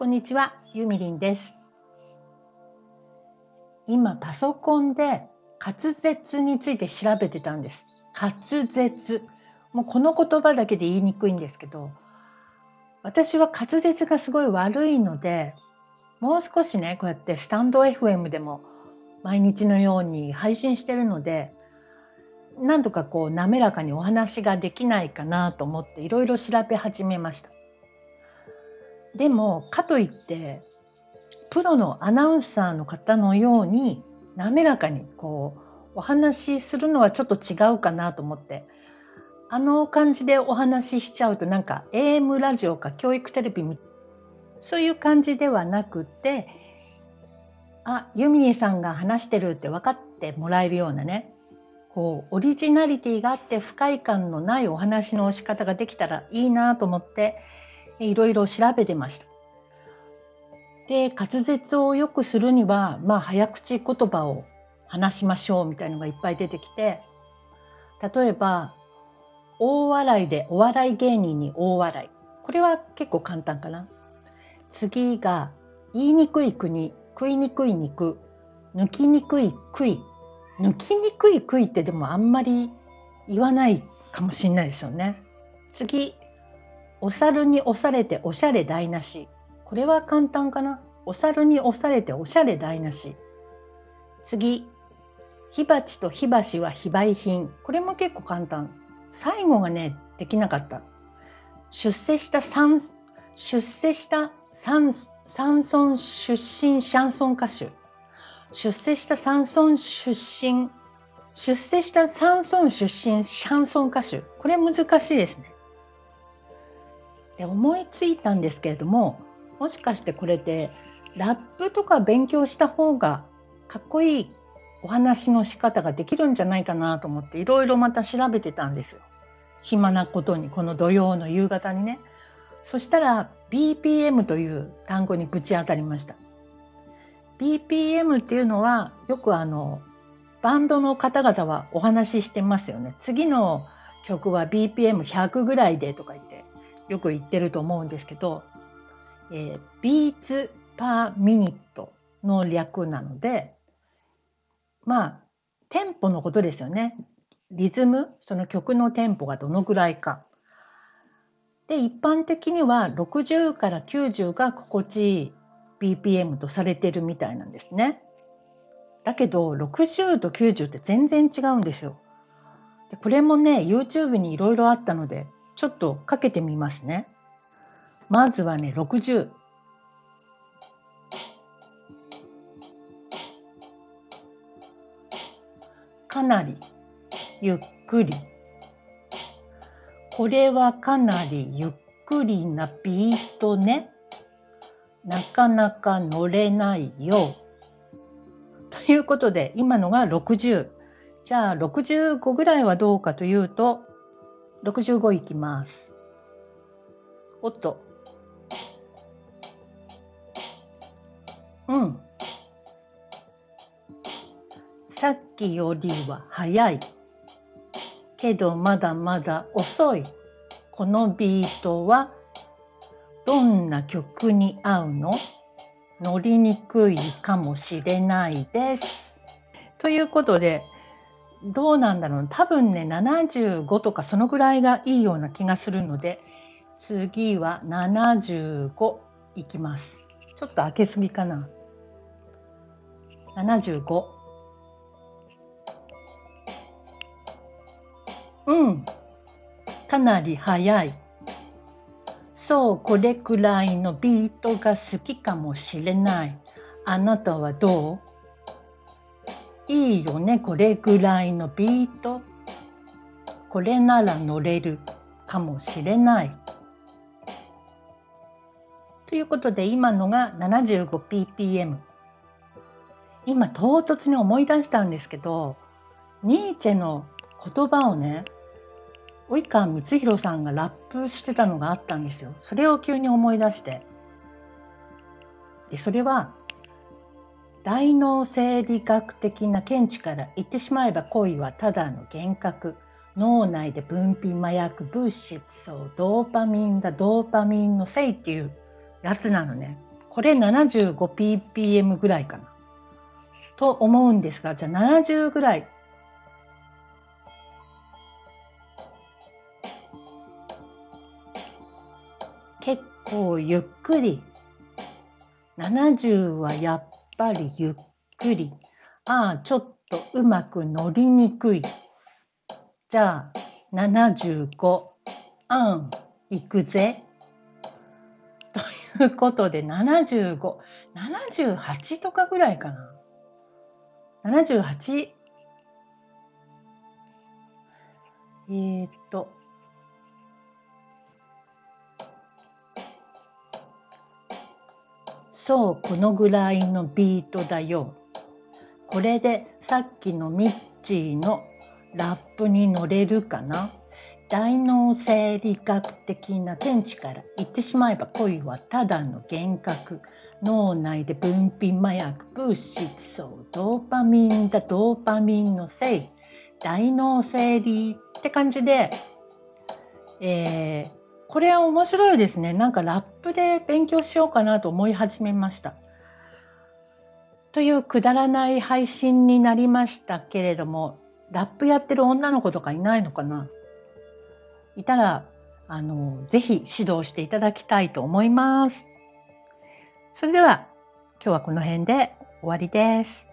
こんにちは、ゆみりんです。今パソコンで滑舌について調べてたんです。滑舌。もうこの言葉だけで言いにくいんですけど、私は滑舌がすごい悪いので、もう少しね、こうやってスタンド FM でも毎日のように配信してるので、なんとかこう滑らかにお話ができないかなと思っていろいろ調べ始めました。でもかといってプロのアナウンサーの方のように滑らかにこうお話しするのはちょっと違うかなと思って。あの感じでお話ししちゃうとなんか AM ラジオか教育テレビそういう感じではなくてあユミニさんが話してるって分かってもらえるようなねこうオリジナリティがあって不快感のないお話の仕方ができたらいいなと思っていろいろ調べてました。で滑舌を良くするには、まあ、早口言葉を話しましょうみたいのがいっぱい出てきて例えば大笑いでお笑い芸人に大笑いこれは結構簡単かな。次が言いにくい国食いにくい肉抜きにくい食い抜きにくい食いってでもあんまり言わないかもしれないですよね。次お猿に押されておしゃれ台無し。これは簡単かな？お猿に押されておしゃれ台無し。次、火鉢と火箸は非売品。これも結構簡単。最後がね、できなかった。出世した三、出世した三、山村出身シャンソン歌手。出世した山村出身、出世した山村出身シャンソン歌手。これ難しいですね。で思いついたんですけれどももしかしてこれでラップとか勉強した方がかっこいいお話の仕方ができるんじゃないかなと思っていろいろまた調べてたんですよ。暇なことにこの土曜の夕方にね。そしたら BPM という単語にぶち当たりました。BPM っていうのはよくあのバンドの方々はお話ししてますよね。次の曲は BPM100 ぐらいでとか言ってよく言ってると思うんですけど、えー、ビーツパーミニットの略なのでまあテンポのことですよねリズムその曲のテンポがどのぐらいか。で一般的には60から90が心地いい BPM とされてるみたいなんですね。だけど60と90って全然違うんですよ。でこれもね YouTube にいろいろあったのでちょっとかけてみますね。まずはね、60。かなりゆっくり。これはかなりゆっくりなビートね。なかなか乗れないよ。ということで、今のが60。じゃあ65ぐらいはどうかというと、65いきます。おっと。うん。さっきよりは早い。けどまだまだ遅い。このビートはどんな曲に合うの？乗りにくいかもしれないです。ということで、どうなんだろう。多分ね75とかそのぐらいがいいような気がするので次は75いきます。ちょっと開けすぎかな。75うん。かなり速い。そうこれくらいのビートが好きかもしれない。あなたはどう？いいよね。これぐらいのビート。これなら乗れるかもしれない。ということで今のが 75ppm 今唐突に思い出したんですけどニーチェの言葉をね及川光弘さんがラップしてたのがあったんですよ。それを急に思い出して。でそれは大脳生理学的な見地から言ってしまえば恋はただの幻覚脳内で分泌麻薬物質をドーパミンだドーパミンのせいっていうやつなのねこれ 75ppm ぐらいかな。と思うんですが、じゃあ70ぐらい。結構ゆっくり。70はやっぱりゆっくり。ああ、ちょっとうまく乗りにくい。じゃあ75。あん、行くぜ。ということで75、78とかぐらいかな。78えー、っとそうこのぐらいのビートだよ。これでさっきのミッチーのラップに乗れるかな？大脳生理学的な天地から言ってしまえば恋はただの幻覚。脳内で分泌麻薬物質そうドーパミンだドーパミンのせい。大脳生理って感じで、えー、これは面白いですねなんかラップで勉強しようかなと思い始めました。というくだらない配信になりましたけれどもラップやってる女の子とかいないのかな？いたらあのぜひ指導していただきたいと思います。それでは今日はこの辺で終わりです。